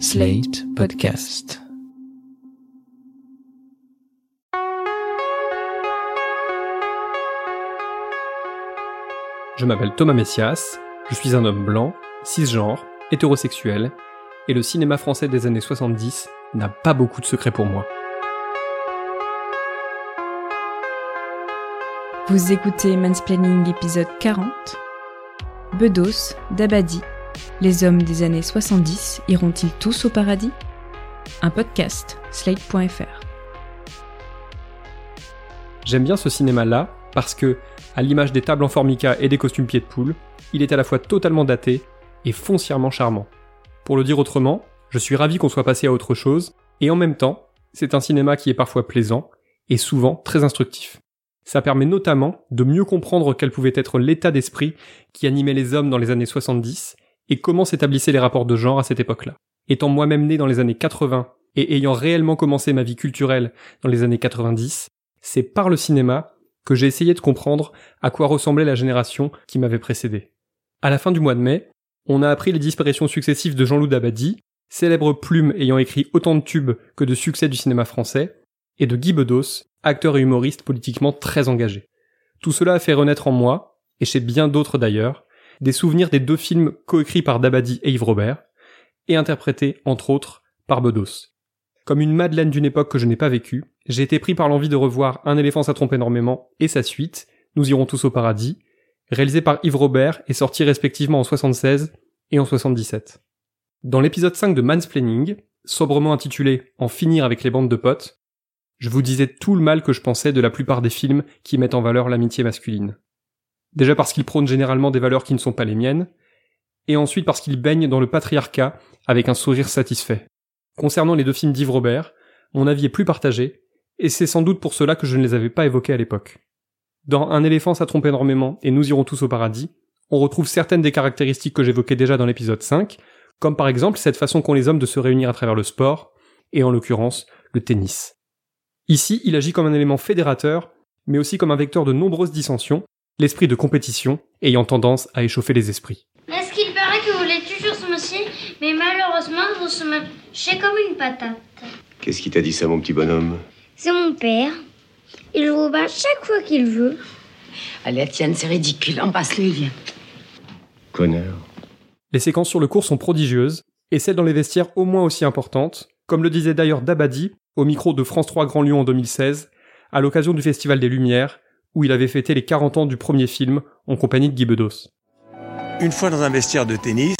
Slate Podcast. Je m'appelle Thomas Messias, je suis un homme blanc, cisgenre, hétérosexuel, et le cinéma français des années 70 n'a pas beaucoup de secrets pour moi. Vous écoutez Mansplaining épisode 40. Bedos, Dabadi, les hommes des années 70 iront-ils tous au paradis? Un podcast, slate.fr. J'aime bien ce cinéma-là parce que, à l'image des tables en formica et des costumes pieds de poule, il est à la fois totalement daté et foncièrement charmant. Pour le dire autrement, je suis ravi qu'on soit passé à autre chose, et en même temps, c'est un cinéma qui est parfois plaisant et souvent très instructif. Ça permet notamment de mieux comprendre quel pouvait être l'état d'esprit qui animait les hommes dans les années 70 et comment s'établissaient les rapports de genre à cette époque-là. Étant moi-même né dans les années 80 et ayant réellement commencé ma vie culturelle dans les années 90, c'est par le cinéma que j'ai essayé de comprendre à quoi ressemblait la génération qui m'avait précédé. À la fin du mois de mai, on a appris les disparitions successives de Jean-Loup Dabadi, célèbre plume ayant écrit autant de tubes que de succès du cinéma français, et de Guy Bedos, acteur et humoriste politiquement très engagé. Tout cela a fait renaître en moi, et chez bien d'autres d'ailleurs, des souvenirs des deux films coécrits par Dabadi et Yves Robert, et interprétés, entre autres, par Bedos. Comme une Madeleine d'une époque que je n'ai pas vécue, j'ai été pris par l'envie de revoir Un éléphant ça trompe énormément et sa suite, Nous irons tous au paradis, réalisé par Yves Robert et sorti respectivement en 76 et en 77. Dans l'épisode 5 de Mansplaining, sobrement intitulé En finir avec les bandes de potes, je vous disais tout le mal que je pensais de la plupart des films qui mettent en valeur l'amitié masculine. Déjà parce qu'ils prônent généralement des valeurs qui ne sont pas les miennes, et ensuite parce qu'ils baignent dans le patriarcat avec un sourire satisfait. Concernant les deux films d'Yves Robert, mon avis est plus partagé, et c'est sans doute pour cela que je ne les avais pas évoqués à l'époque. Dans Un éléphant ça trompe énormément et Nous irons tous au paradis, on retrouve certaines des caractéristiques que j'évoquais déjà dans l'épisode 5, comme par exemple cette façon qu'ont les hommes de se réunir à travers le sport, et en l'occurrence le tennis. Ici, il agit comme un élément fédérateur, mais aussi comme un vecteur de nombreuses dissensions, l'esprit de compétition ayant tendance à échauffer les esprits. Est-ce qu'il paraît que vous l'êtes toujours ce mois-ci, mais malheureusement vous se mâchez comme une patate. Qu'est-ce qui t'a dit ça, mon petit bonhomme C'est mon père. Il vous bat chaque fois qu'il veut. Allez, Tienne, c'est ridicule. Embrasse-le, viens. Connard. Les séquences sur le cours sont prodigieuses, et celles dans les vestiaires au moins aussi importantes, comme le disait d'ailleurs Dabadi au micro de France 3 Grand Lyon en 2016, à l'occasion du Festival des Lumières, où il avait fêté les 40 ans du premier film en compagnie de Guy Bedos. Une fois dans un vestiaire de tennis,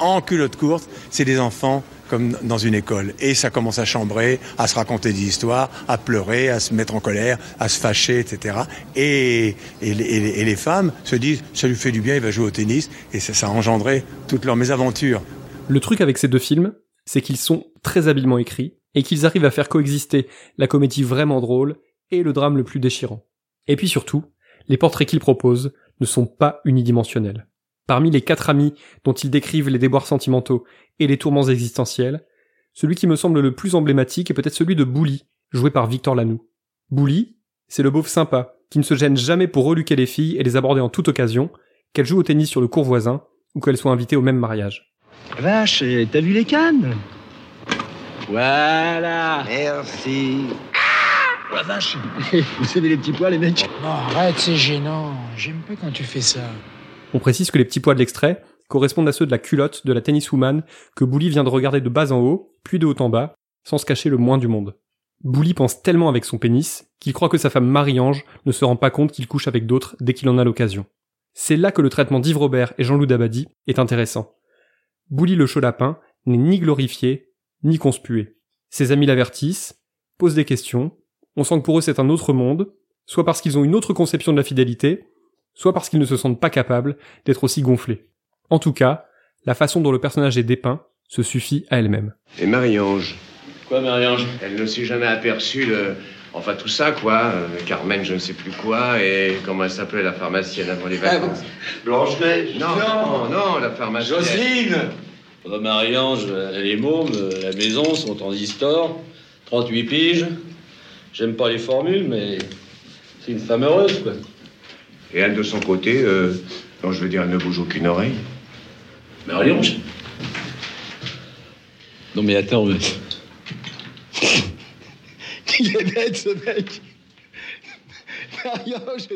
en culotte courte, c'est des enfants comme dans une école. Et ça commence à chambrer, à se raconter des histoires, à pleurer, à se mettre en colère, à se fâcher, etc. Et, et, les, et les femmes se disent, ça lui fait du bien, il va jouer au tennis, et ça, ça a engendré toutes leurs mésaventures. Le truc avec ces deux films, c'est qu'ils sont très habilement écrits, et qu'ils arrivent à faire coexister la comédie vraiment drôle et le drame le plus déchirant. Et puis surtout, les portraits qu'ils proposent ne sont pas unidimensionnels. Parmi les quatre amis dont ils décrivent les déboires sentimentaux et les tourments existentiels, celui qui me semble le plus emblématique est peut-être celui de Bouli, joué par Victor Lanoux. Bouli, c'est le beauf sympa, qui ne se gêne jamais pour reluquer les filles et les aborder en toute occasion, qu'elles jouent au tennis sur le cours voisin ou qu'elles soient invitées au même mariage. Vache, t'as vu les cannes? Voilà Merci. Oh la vache Vous aimez les petits pois, les mecs Non, arrête, c'est gênant. J'aime pas quand tu fais ça. On précise que les petits pois de l'extrait correspondent à ceux de la culotte de la tenniswoman que Bouli vient de regarder de bas en haut, puis de haut en bas, sans se cacher le moins du monde. Bouli pense tellement avec son pénis qu'il croit que sa femme Marie-Ange ne se rend pas compte qu'il couche avec d'autres dès qu'il en a l'occasion. C'est là que le traitement d'Yves Robert et Jean-Loup Dabadi est intéressant. Bouli le chaud lapin n'est ni glorifié, ni conspué. Ses amis l'avertissent, posent des questions, on sent que pour eux c'est un autre monde, soit parce qu'ils ont une autre conception de la fidélité, soit parce qu'ils ne se sentent pas capables d'être aussi gonflés. En tout cas, la façon dont le personnage est dépeint se suffit à elle-même. Et Marie-Ange Quoi, Marie-Ange? Elle ne s'est jamais aperçue de... Enfin, tout ça, quoi. Euh, Carmen, je ne sais plus quoi, et comment elle s'appelait, la pharmacienne avant les vacances Blanche-Neige non, non, non, la pharmacienne. Jocelyne Marie-Ange, elle est môme, la maison, son transistor, 38 piges. J'aime pas les formules, mais c'est une femme heureuse, quoi. Et elle, de son côté, euh, non, je veux dire, elle ne bouge aucune oreille. Marie-Ange Non mais attends, mais... Il est bête ce mec Marion, je...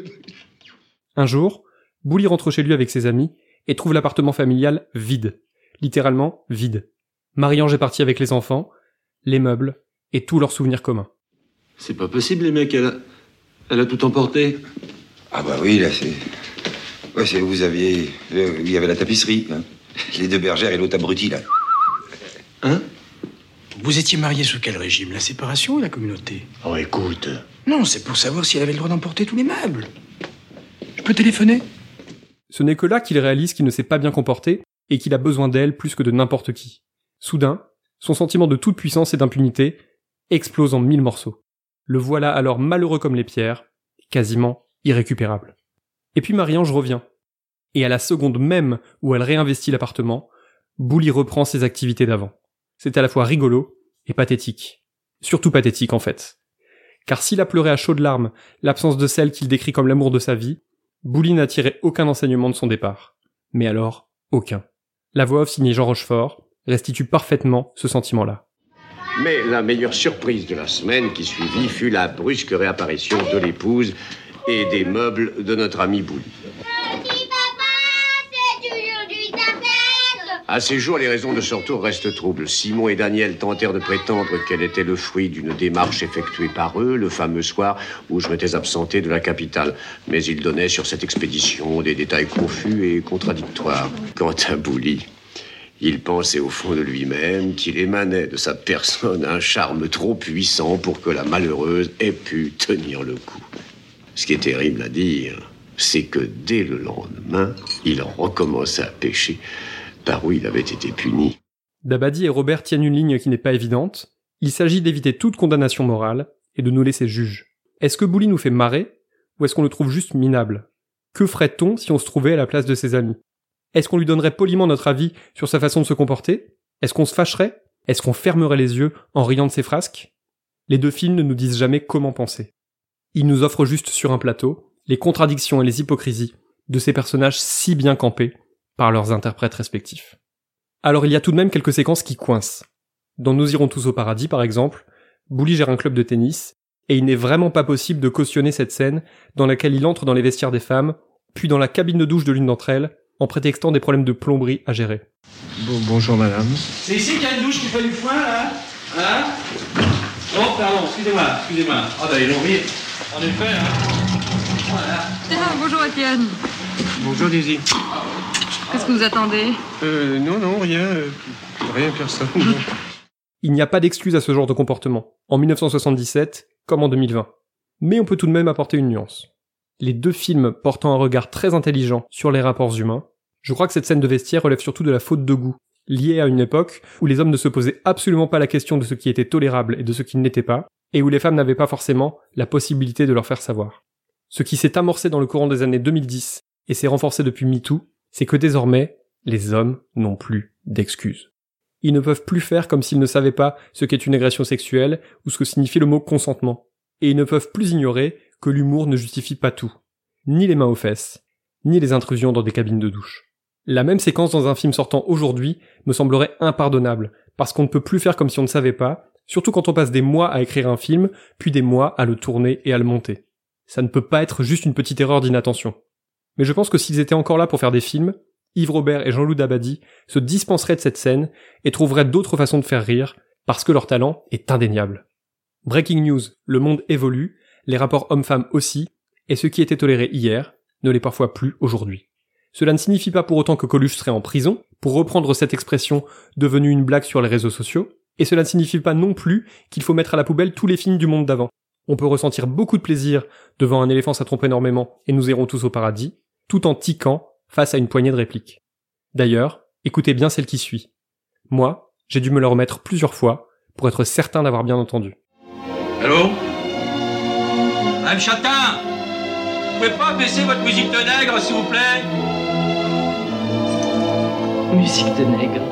Un jour, Bouli rentre chez lui avec ses amis et trouve l'appartement familial vide. Littéralement vide. Marie-Ange est partie avec les enfants, les meubles et tous leurs souvenirs communs. C'est pas possible les mecs, elle a... Elle a tout emporté. Ah bah oui, là, c'est... Ouais, c'est vous aviez... Il y avait la tapisserie, hein. Les deux bergères et l'autre abruti, là. Hein? Vous étiez mariés sous quel régime? La séparation ou la communauté? Oh, écoute. Non, c'est pour savoir si elle avait le droit d'emporter tous les meubles. Je peux téléphoner? Ce n'est que là qu'il réalise qu'il ne s'est pas bien comporté et qu'il a besoin d'elle plus que de n'importe qui. Soudain, son sentiment de toute puissance et d'impunité explose en mille morceaux. Le voilà alors malheureux comme les pierres, quasiment irrécupérable. Et puis Marie-Ange revient. Et à la seconde même où elle réinvestit l'appartement, Bouli reprend ses activités d'avant. C'est à la fois rigolo et pathétique. Surtout pathétique en fait. Car s'il a pleuré à chaudes larmes l'absence de celle qu'il décrit comme l'amour de sa vie, Bouli n'a tiré aucun enseignement de son départ. Mais alors, aucun. La voix off signée Jean Rochefort restitue parfaitement ce sentiment-là. Mais la meilleure surprise de la semaine qui suivit fut la brusque réapparition de l'épouse et des meubles de notre ami Bouli. Petit papa, c'est aujourd'hui ta fête À ces jours, les raisons de ce retour restent troubles. Simon et Daniel tentèrent de prétendre qu'elle était le fruit d'une démarche effectuée par eux le fameux soir où je m'étais absenté de la capitale. Mais ils donnaient sur cette expédition des détails confus et contradictoires. Quant à Bouli, il pensait au fond de lui-même qu'il émanait de sa personne un charme trop puissant pour que la malheureuse ait pu tenir le coup. Ce qui est terrible à dire, c'est que dès le lendemain, il recommença à pécher par où il avait été puni. Dabadi et Robert tiennent une ligne qui n'est pas évidente. Il s'agit d'éviter toute condamnation morale et de nous laisser juges. Est-ce que Bouli nous fait marrer ou est-ce qu'on le trouve juste minable? Que ferait-on si on se trouvait à la place de ses amis? Est-ce qu'on lui donnerait poliment notre avis sur sa façon de se comporter? Est-ce qu'on se fâcherait? Est-ce qu'on fermerait les yeux en riant de ses frasques? Les deux films ne nous disent jamais comment penser. Ils nous offrent juste sur un plateau les contradictions et les hypocrisies de ces personnages si bien campés par leurs interprètes respectifs. Alors il y a tout de même quelques séquences qui coincent. Dans Nous irons tous au paradis par exemple, Bouli gère un club de tennis, et il n'est vraiment pas possible de cautionner cette scène dans laquelle il entre dans les vestiaires des femmes, puis dans la cabine de douche de l'une d'entre elles, en prétextant des problèmes de plomberie à gérer. bonjour madame. C'est ici qu'il y a une douche qui fait du foin, là Hein? Oh, pardon, excusez-moi, excusez-moi. Ah, bah, ils l'ont mis. En effet, hein. Ah, bonjour Étienne. Bonjour Daisy. Qu'est-ce que vous attendez? Euh, non, non, rien. euh, rien, personne. Il n'y a pas d'excuse à ce genre de comportement, en 1977 comme en 2020. Mais on peut tout de même apporter une nuance. Les deux films portant un regard très intelligent sur les rapports humains, je crois que cette scène de vestiaire relève surtout de la faute de goût, liée à une époque où les hommes ne se posaient absolument pas la question de ce qui était tolérable et de ce qui ne l'était pas, et où les femmes n'avaient pas forcément la possibilité de leur faire savoir. Ce qui s'est amorcé dans le courant des années 2010 et s'est renforcé depuis MeToo, c'est que désormais, les hommes n'ont plus d'excuses. Ils ne peuvent plus faire comme s'ils ne savaient pas ce qu'est une agression sexuelle ou ce que signifie le mot consentement. Et ils ne peuvent plus ignorer que l'humour ne justifie pas tout. Ni les mains aux fesses, ni les intrusions dans des cabines de douche. La même séquence dans un film sortant aujourd'hui me semblerait impardonnable, parce qu'on ne peut plus faire comme si on ne savait pas, surtout quand on passe des mois à écrire un film, puis des mois à le tourner et à le monter. Ça ne peut pas être juste une petite erreur d'inattention. Mais je pense que s'ils étaient encore là pour faire des films, Yves Robert et Jean-Loup Dabadi se dispenseraient de cette scène et trouveraient d'autres façons de faire rire, parce que leur talent est indéniable. Breaking news, le monde évolue, les rapports hommes-femmes aussi, et ce qui était toléré hier ne l'est parfois plus aujourd'hui. Cela ne signifie pas pour autant que Coluche serait en prison, pour reprendre cette expression devenue une blague sur les réseaux sociaux, et cela ne signifie pas non plus qu'il faut mettre à la poubelle tous les films du monde d'avant. On peut ressentir beaucoup de plaisir devant un éléphant ça trompe énormément et nous irons tous au paradis, tout en tiquant face à une poignée de répliques. D'ailleurs, écoutez bien celle qui suit. Moi, j'ai dû me le remettre plusieurs fois pour être certain d'avoir bien entendu. Allô? Madame Chatin Vous pouvez pas baisser votre musique de nègre, s'il vous plaît? Musique de nègre.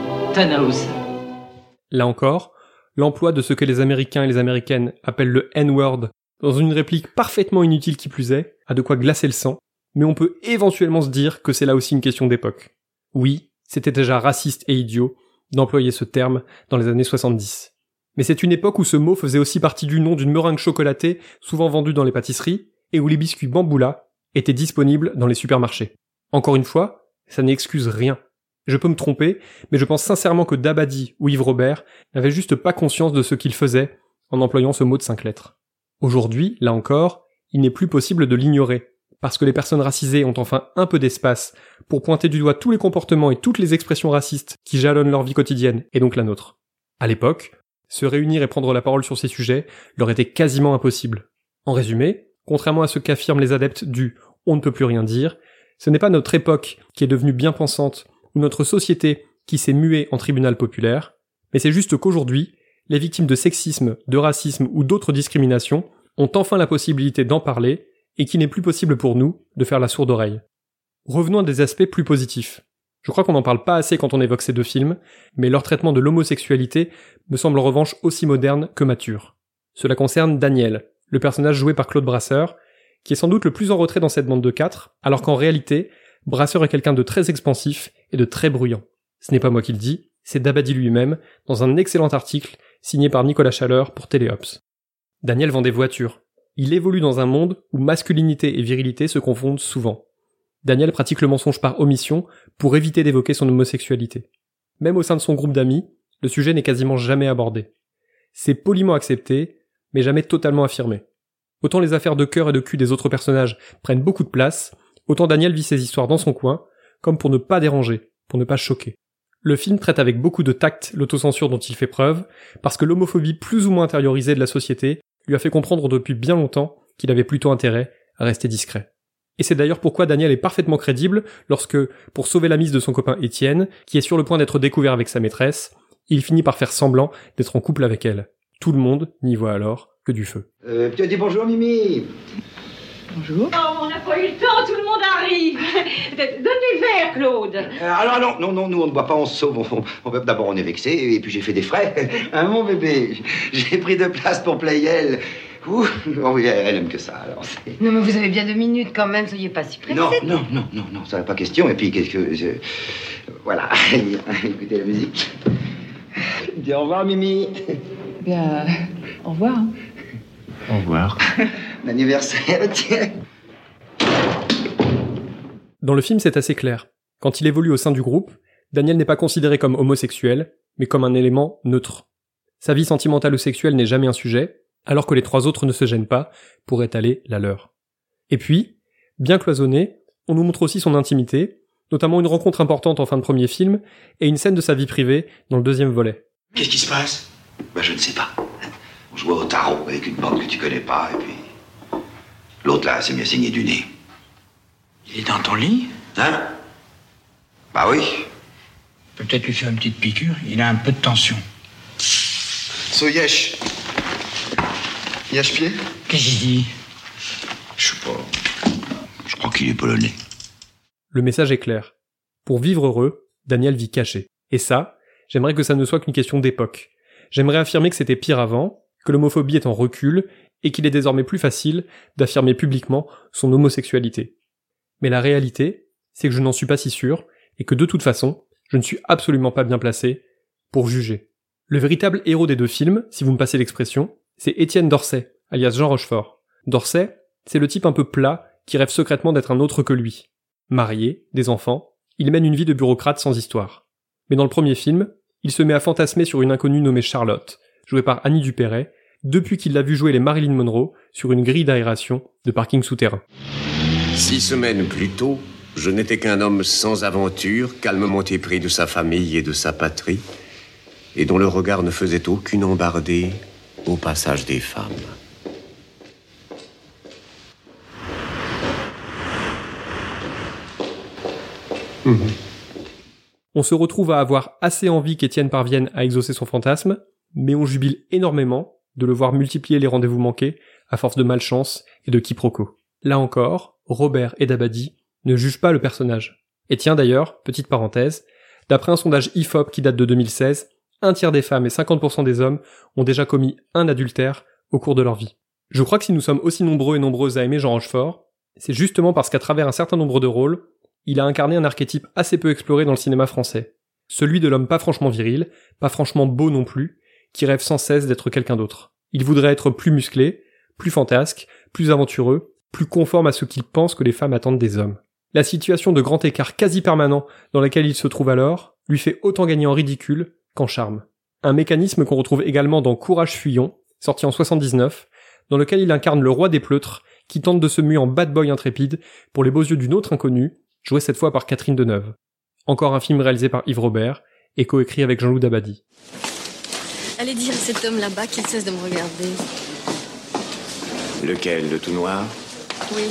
Là encore, l'emploi de ce que les Américains et les Américaines appellent le N-word dans une réplique parfaitement inutile qui plus est, a de quoi glacer le sang, mais on peut éventuellement se dire que c'est là aussi une question d'époque. Oui, c'était déjà raciste et idiot d'employer ce terme dans les années 70. Mais c'est une époque où ce mot faisait aussi partie du nom d'une meringue chocolatée souvent vendue dans les pâtisseries et où les biscuits bamboula étaient disponibles dans les supermarchés. Encore une fois, ça n'excuse rien. Je peux me tromper, mais je pense sincèrement que Dabadi ou Yves Robert n'avaient juste pas conscience de ce qu'ils faisaient en employant ce mot de cinq lettres. Aujourd'hui, là encore, il n'est plus possible de l'ignorer, parce que les personnes racisées ont enfin un peu d'espace pour pointer du doigt tous les comportements et toutes les expressions racistes qui jalonnent leur vie quotidienne, et donc la nôtre. À l'époque, se réunir et prendre la parole sur ces sujets leur était quasiment impossible. En résumé, contrairement à ce qu'affirment les adeptes du on ne peut plus rien dire, ce n'est pas notre époque qui est devenue bien pensante ou notre société qui s'est muée en tribunal populaire, mais c'est juste qu'aujourd'hui, les victimes de sexisme, de racisme ou d'autres discriminations ont enfin la possibilité d'en parler et qu'il n'est plus possible pour nous de faire la sourde oreille. Revenons à des aspects plus positifs. Je crois qu'on n'en parle pas assez quand on évoque ces deux films, mais leur traitement de l'homosexualité me semble en revanche aussi moderne que mature. Cela concerne Daniel, le personnage joué par Claude Brasseur, qui est sans doute le plus en retrait dans cette bande de quatre, alors qu'en réalité, Brasseur est quelqu'un de très expansif et de très bruyant. Ce n'est pas moi qui le dis, c'est Dabadi lui-même, dans un excellent article signé par Nicolas Chaleur pour Téléops. Daniel vend des voitures. Il évolue dans un monde où masculinité et virilité se confondent souvent. Daniel pratique le mensonge par omission pour éviter d'évoquer son homosexualité. Même au sein de son groupe d'amis, le sujet n'est quasiment jamais abordé. C'est poliment accepté, mais jamais totalement affirmé. Autant les affaires de cœur et de cul des autres personnages prennent beaucoup de place, autant Daniel vit ses histoires dans son coin, comme pour ne pas déranger, pour ne pas choquer. Le film traite avec beaucoup de tact l'autocensure dont il fait preuve, parce que l'homophobie plus ou moins intériorisée de la société lui a fait comprendre depuis bien longtemps qu'il avait plutôt intérêt à rester discret. Et c'est d'ailleurs pourquoi Daniel est parfaitement crédible lorsque, pour sauver la mise de son copain Étienne, qui est sur le point d'être découvert avec sa maîtresse, il finit par faire semblant d'être en couple avec elle. Tout le monde n'y voit alors que du feu. Euh, tu as dit bonjour, Mimi Bonjour. Oh, on n'a pas eu le temps, tout le monde arrive. Donne-lui verre, Claude. Euh, alors, non, non, non, nous on ne boit pas, on se sauve. On, on- D'abord, on est vexé, et puis j'ai fait des frais. Hein, mon bébé J'ai pris de place pour Playel. Ouh, oh oui, elle aime que ça, alors. Non, mais vous avez bien deux minutes quand même, soyez pas si pressés. Non, non, non, non, non, ça n'a pas question. Et puis, qu'est-ce que. je- Voilà, écoutez la musique. Dis au revoir, Mimi. Bien, au revoir. hein. Au revoir. L'anniversaire, tiens. Dans le film, c'est assez clair. Quand il évolue au sein du groupe, Daniel n'est pas considéré comme homosexuel, mais comme un élément neutre. Sa vie sentimentale ou sexuelle n'est jamais un sujet, alors que les trois autres ne se gênent pas pour étaler la leur. Et puis, bien cloisonné, on nous montre aussi son intimité, notamment une rencontre importante en fin de premier film, et une scène de sa vie privée dans le deuxième volet. Qu'est-ce qui se passe? Bah, je ne sais pas. On jouait au tarot avec une bande que tu connais pas, et puis. L'autre là s'est mis à saigner du nez. Il est dans ton lit? Hein? Bah oui. Peut-être lui faire une petite piqûre. Il a un peu de tension. So Yesh. Yesh pied Qu'est-ce qu'il dit? Je sais pas. Je crois qu'il est polonais. Le message est clair. Pour vivre heureux, Daniel vit caché. Et ça, j'aimerais que ça ne soit qu'une question d'époque. J'aimerais affirmer que c'était pire avant, que l'homophobie est en recul, et qu'il est désormais plus facile d'affirmer publiquement son homosexualité. Mais la réalité, c'est que je n'en suis pas si sûr, et que de toute façon, je ne suis absolument pas bien placé pour juger. Le véritable héros des deux films, si vous me passez l'expression, c'est Étienne Dorset, alias Jean Rochefort. Dorset, c'est le type un peu plat qui rêve secrètement d'être un autre que lui. Marié, des enfants, il mène une vie de bureaucrate sans histoire. Mais dans le premier film, il se met à fantasmer sur une inconnue nommée Charlotte, jouée par Annie Dupéret, depuis qu'il l'a vu jouer les Marilyn Monroe sur une grille d'aération de parking souterrain. Six semaines plus tôt, je n'étais qu'un homme sans aventure, calmement épris de sa famille et de sa patrie, et dont le regard ne faisait aucune embardée au passage des femmes. On se retrouve à avoir assez envie qu'Étienne parvienne à exaucer son fantasme, mais on jubile énormément de le voir multiplier les rendez-vous manqués à force de malchance et de quiproquos. Là encore, Robert et Dabadi ne jugent pas le personnage. Et tiens d'ailleurs, petite parenthèse, d'après un sondage IFOP qui date de 2016, un tiers des femmes et 50% des hommes ont déjà commis un adultère au cours de leur vie. Je crois que si nous sommes aussi nombreux et nombreuses à aimer Jean Rochefort, c'est justement parce qu'à travers un certain nombre de rôles, il a incarné un archétype assez peu exploré dans le cinéma français. Celui de l'homme pas franchement viril, pas franchement beau non plus, qui rêve sans cesse d'être quelqu'un d'autre. Il voudrait être plus musclé, plus fantasque, plus aventureux, plus conforme à ce qu'il pense que les femmes attendent des hommes. La situation de grand écart quasi permanent dans laquelle il se trouve alors lui fait autant gagner en ridicule qu'en charme. Un mécanisme qu'on retrouve également dans Courage Fuyon, sorti en 79, dans lequel il incarne le roi des pleutres qui tente de se muer en bad boy intrépide pour les beaux yeux d'une autre inconnue, jouée cette fois par Catherine Deneuve. Encore un film réalisé par Yves Robert et coécrit avec Jean-Loup Dabadi. Allez dire à cet homme là-bas qu'il cesse de me regarder. Lequel, le tout noir? Oui.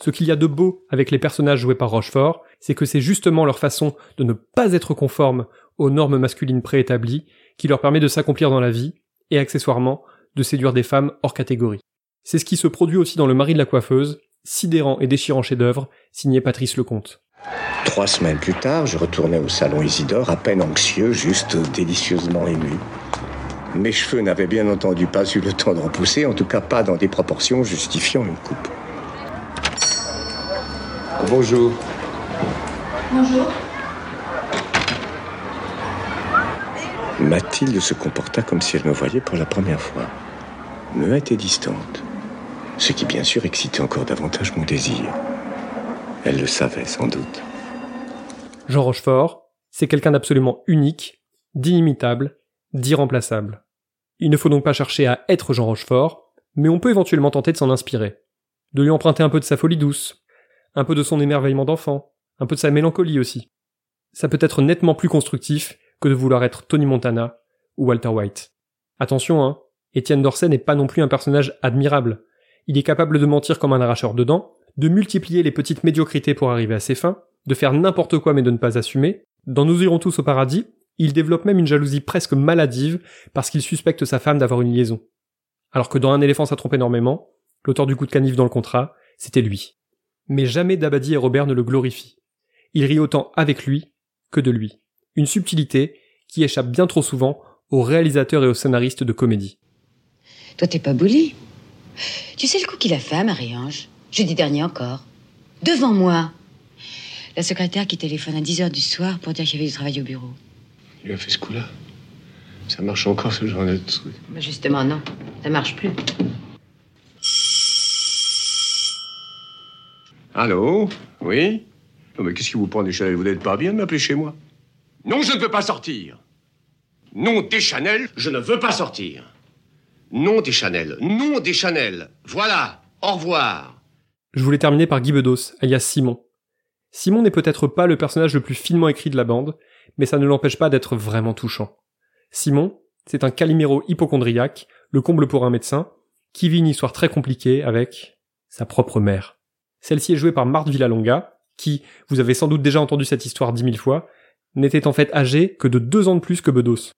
Ce qu'il y a de beau avec les personnages joués par Rochefort, c'est que c'est justement leur façon de ne pas être conforme aux normes masculines préétablies qui leur permet de s'accomplir dans la vie et accessoirement de séduire des femmes hors catégorie. C'est ce qui se produit aussi dans Le mari de la coiffeuse, sidérant et déchirant chef-d'œuvre, signé Patrice Lecomte. Trois semaines plus tard, je retournais au salon Isidore, à peine anxieux, juste délicieusement ému. Mes cheveux n'avaient bien entendu pas eu le temps de repousser, en tout cas pas dans des proportions justifiant une coupe. Bonjour. Bonjour. Mathilde se comporta comme si elle me voyait pour la première fois, muette et distante, ce qui bien sûr excitait encore davantage mon désir. Elle le savait sans doute. Jean Rochefort, c'est quelqu'un d'absolument unique, d'inimitable, d'irremplaçable. Il ne faut donc pas chercher à être Jean Rochefort, mais on peut éventuellement tenter de s'en inspirer, de lui emprunter un peu de sa folie douce, un peu de son émerveillement d'enfant, un peu de sa mélancolie aussi. Ça peut être nettement plus constructif que de vouloir être Tony Montana ou Walter White. Attention, hein, Étienne Dorset n'est pas non plus un personnage admirable. Il est capable de mentir comme un arracheur de dents, de multiplier les petites médiocrités pour arriver à ses fins, de faire n'importe quoi mais de ne pas assumer. Dans Nous irons tous au paradis, il développe même une jalousie presque maladive parce qu'il suspecte sa femme d'avoir une liaison. Alors que dans Un éléphant ça trompe énormément, l'auteur du coup de canif dans le contrat, c'était lui. Mais jamais Dabadi et Robert ne le glorifient. Ils rient autant avec lui que de lui. Une subtilité qui échappe bien trop souvent aux réalisateurs et aux scénaristes de comédie. Toi, t'es pas bouli. Tu sais le coup qu'il a fait à Marie-Ange? Jeudi dernier encore. Devant moi. La secrétaire qui téléphone à 10h du soir pour dire qu'il y avait du travail au bureau. Il a fait ce coup-là. Ça marche encore ce genre de truc. Mais justement, non. Ça marche plus. Allô? Oui? Non mais qu'est-ce qui vous prend des Chanel Vous n'êtes pas bien de m'appeler chez moi? Non, je ne veux pas sortir. Non, des Chanel, je ne veux pas sortir. Non, des Chanel. Non, des Chanel. Voilà. Au revoir. Je voulais terminer par Guy Bedos, alias Simon. Simon n'est peut-être pas le personnage le plus finement écrit de la bande, mais ça ne l'empêche pas d'être vraiment touchant. Simon, c'est un caliméro hypochondriaque, le comble pour un médecin, qui vit une histoire très compliquée avec sa propre mère. Celle-ci est jouée par Marthe Villalonga, qui, vous avez sans doute déjà entendu cette histoire dix mille fois, n'était en fait âgée que de deux ans de plus que Bedos.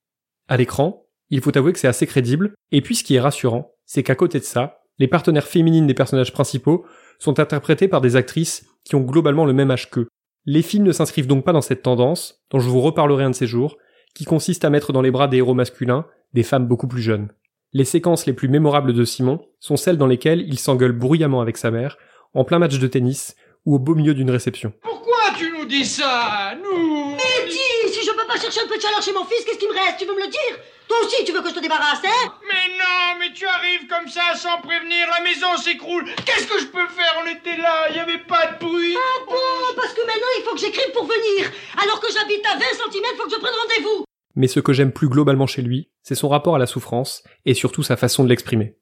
À l'écran, il faut avouer que c'est assez crédible, et puis ce qui est rassurant, c'est qu'à côté de ça, les partenaires féminines des personnages principaux sont interprétés par des actrices qui ont globalement le même âge qu'eux. Les films ne s'inscrivent donc pas dans cette tendance, dont je vous reparlerai un de ces jours, qui consiste à mettre dans les bras des héros masculins des femmes beaucoup plus jeunes. Les séquences les plus mémorables de Simon sont celles dans lesquelles il s'engueule bruyamment avec sa mère, en plein match de tennis ou au beau milieu d'une réception. Pourquoi tu nous dis ça Nous? Pas chercher un peu de chaleur chez mon fils, qu'est-ce qui me reste? Tu veux me le dire? Toi aussi, tu veux que je te débarrasse, hein? Mais non, mais tu arrives comme ça sans prévenir, la maison s'écroule. Qu'est-ce que je peux faire? On était là, il y avait pas de bruit. Ah bon? Parce que maintenant, il faut que j'écrive pour venir. Alors que j'habite à 20 cm, il faut que je prenne rendez-vous. Mais ce que j'aime plus globalement chez lui, c'est son rapport à la souffrance et surtout sa façon de l'exprimer.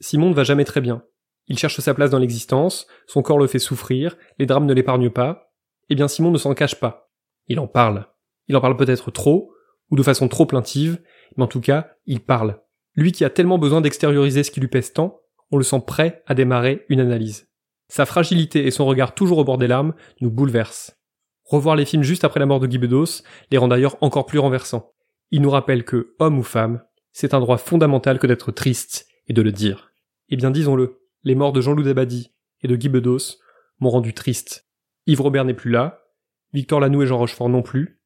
Simon ne va jamais très bien. Il cherche sa place dans l'existence, son corps le fait souffrir, les drames ne l'épargnent pas. Eh bien Simon ne s'en cache pas. Il en parle. Il en parle peut-être trop, ou de façon trop plaintive, mais en tout cas, il parle. Lui qui a tellement besoin d'extérioriser ce qui lui pèse tant, on le sent prêt à démarrer une analyse. Sa fragilité et son regard toujours au bord des larmes nous bouleversent. Revoir les films juste après la mort de Guy Bedos les rend d'ailleurs encore plus renversants. Il nous rappelle que, homme ou femme, c'est un droit fondamental que d'être triste et de le dire. Eh bien disons-le, les morts de Jean-Loup Dabadi et de Guy Bedos m'ont rendu triste. Yves Robert n'est plus là, Victor Lanoux et Jean Rochefort non plus.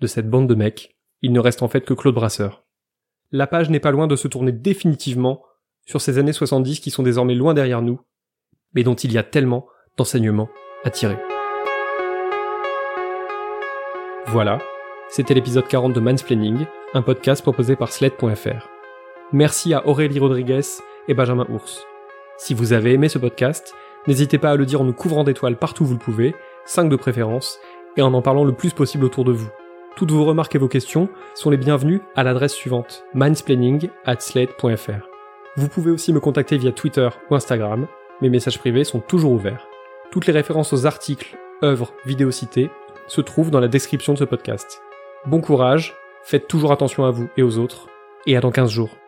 De cette bande de mecs, il ne reste en fait que Claude Brasseur. La page n'est pas loin de se tourner définitivement sur ces années 70 qui sont désormais loin derrière nous, mais dont il y a tellement d'enseignements à tirer. Voilà, c'était l'épisode 40 de Mansplaining, un podcast proposé par Sled.fr. Merci à Aurélie Rodriguez et Benjamin Ours. Si vous avez aimé ce podcast, n'hésitez pas à le dire en nous couvrant d'étoiles partout où vous le pouvez, 5 de préférence, et en en parlant le plus possible autour de vous. Toutes vos remarques et vos questions sont les bienvenues à l'adresse suivante mansplaining@slate.fr. Vous pouvez aussi me contacter via Twitter ou Instagram. Mes messages privés sont toujours ouverts. Toutes les références aux articles, œuvres, vidéos citées se trouvent dans la description de ce podcast. Bon courage, faites toujours attention à vous et aux autres, et à dans 15 jours.